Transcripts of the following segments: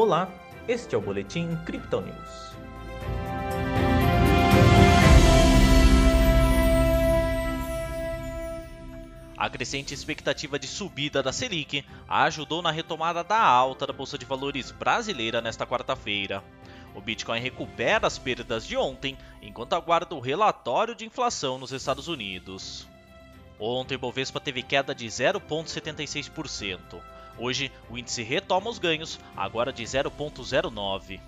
Olá, este é o Boletim Crypto News. A crescente expectativa de subida da Selic ajudou na retomada da alta da Bolsa de Valores brasileira nesta quarta-feira. O Bitcoin recupera as perdas de ontem enquanto aguarda o relatório de inflação nos Estados Unidos. Ontem o Bovespa teve queda de 0,76%. Hoje o índice retoma os ganhos, agora de 0,09%.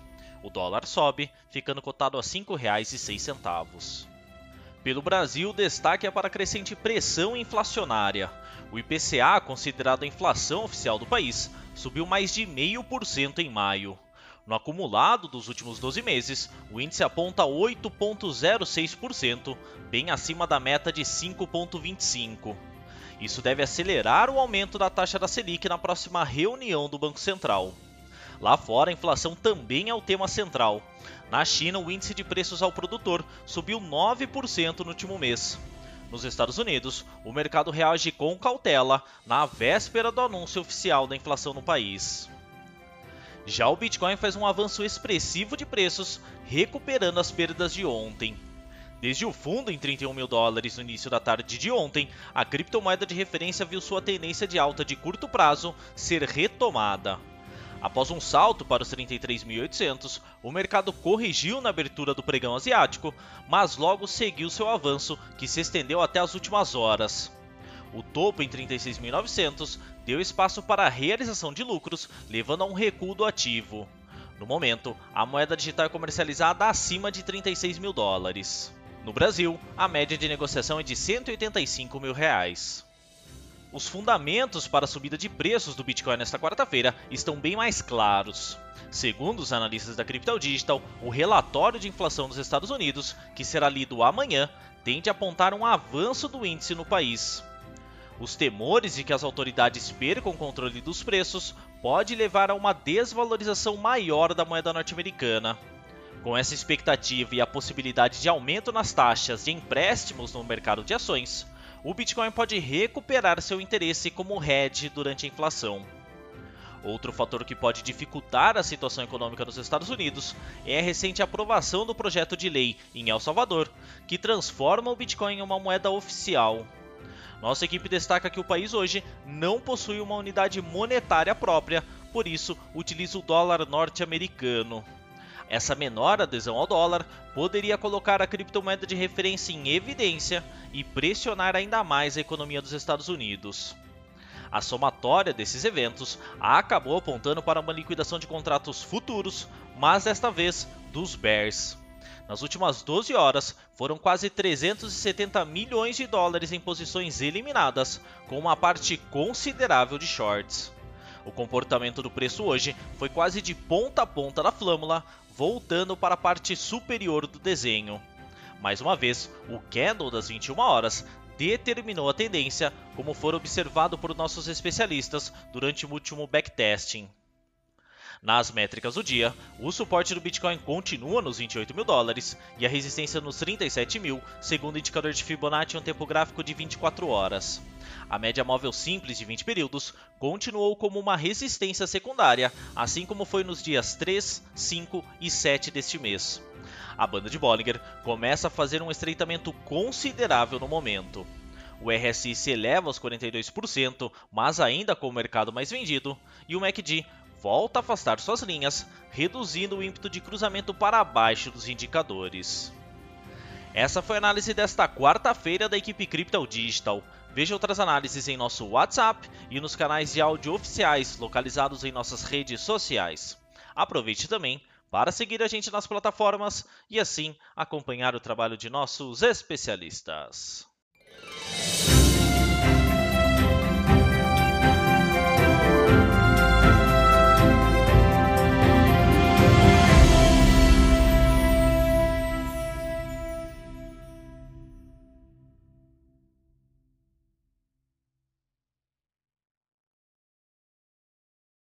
O dólar sobe, ficando cotado a R$ 5,06. Pelo Brasil, destaque é para a crescente pressão inflacionária. O IPCA, considerado a inflação oficial do país, subiu mais de 0,5% em maio. No acumulado dos últimos 12 meses, o índice aponta 8,06%, bem acima da meta de 5,25%. Isso deve acelerar o aumento da taxa da Selic na próxima reunião do Banco Central. Lá fora, a inflação também é o tema central. Na China, o índice de preços ao produtor subiu 9% no último mês. Nos Estados Unidos, o mercado reage com cautela na véspera do anúncio oficial da inflação no país. Já o Bitcoin faz um avanço expressivo de preços, recuperando as perdas de ontem. Desde o fundo em 31 mil dólares no início da tarde de ontem, a criptomoeda de referência viu sua tendência de alta de curto prazo ser retomada. Após um salto para os 33.800, o mercado corrigiu na abertura do pregão asiático, mas logo seguiu seu avanço, que se estendeu até as últimas horas. O topo em 36.900 deu espaço para a realização de lucros, levando a um recuo do ativo. No momento, a moeda digital é comercializada acima de 36 mil dólares. No Brasil, a média de negociação é de 185 mil reais. Os fundamentos para a subida de preços do Bitcoin nesta quarta-feira estão bem mais claros. Segundo os analistas da Crypto Digital, o relatório de inflação dos Estados Unidos, que será lido amanhã, tende a apontar um avanço do índice no país. Os temores de que as autoridades percam o controle dos preços pode levar a uma desvalorização maior da moeda norte-americana. Com essa expectativa e a possibilidade de aumento nas taxas de empréstimos no mercado de ações, o Bitcoin pode recuperar seu interesse como hedge durante a inflação. Outro fator que pode dificultar a situação econômica dos Estados Unidos é a recente aprovação do projeto de lei em El Salvador, que transforma o Bitcoin em uma moeda oficial. Nossa equipe destaca que o país hoje não possui uma unidade monetária própria, por isso utiliza o dólar norte-americano. Essa menor adesão ao dólar poderia colocar a criptomoeda de referência em evidência e pressionar ainda mais a economia dos Estados Unidos. A somatória desses eventos acabou apontando para uma liquidação de contratos futuros, mas desta vez dos Bears. Nas últimas 12 horas, foram quase 370 milhões de dólares em posições eliminadas, com uma parte considerável de shorts. O comportamento do preço hoje foi quase de ponta a ponta da flâmula, voltando para a parte superior do desenho. Mais uma vez, o candle das 21 horas determinou a tendência, como for observado por nossos especialistas durante o último backtesting. Nas métricas do dia, o suporte do Bitcoin continua nos 28 mil dólares e a resistência nos 37 mil, segundo o indicador de Fibonacci em um tempo gráfico de 24 horas. A média móvel simples de 20 períodos continuou como uma resistência secundária, assim como foi nos dias 3, 5 e 7 deste mês. A banda de Bollinger começa a fazer um estreitamento considerável no momento. O RSI se eleva aos 42%, mas ainda com o mercado mais vendido, e o MACD volta a afastar suas linhas, reduzindo o ímpeto de cruzamento para baixo dos indicadores. Essa foi a análise desta quarta-feira da equipe Crypto Digital. Veja outras análises em nosso WhatsApp e nos canais de áudio oficiais localizados em nossas redes sociais. Aproveite também para seguir a gente nas plataformas e assim acompanhar o trabalho de nossos especialistas.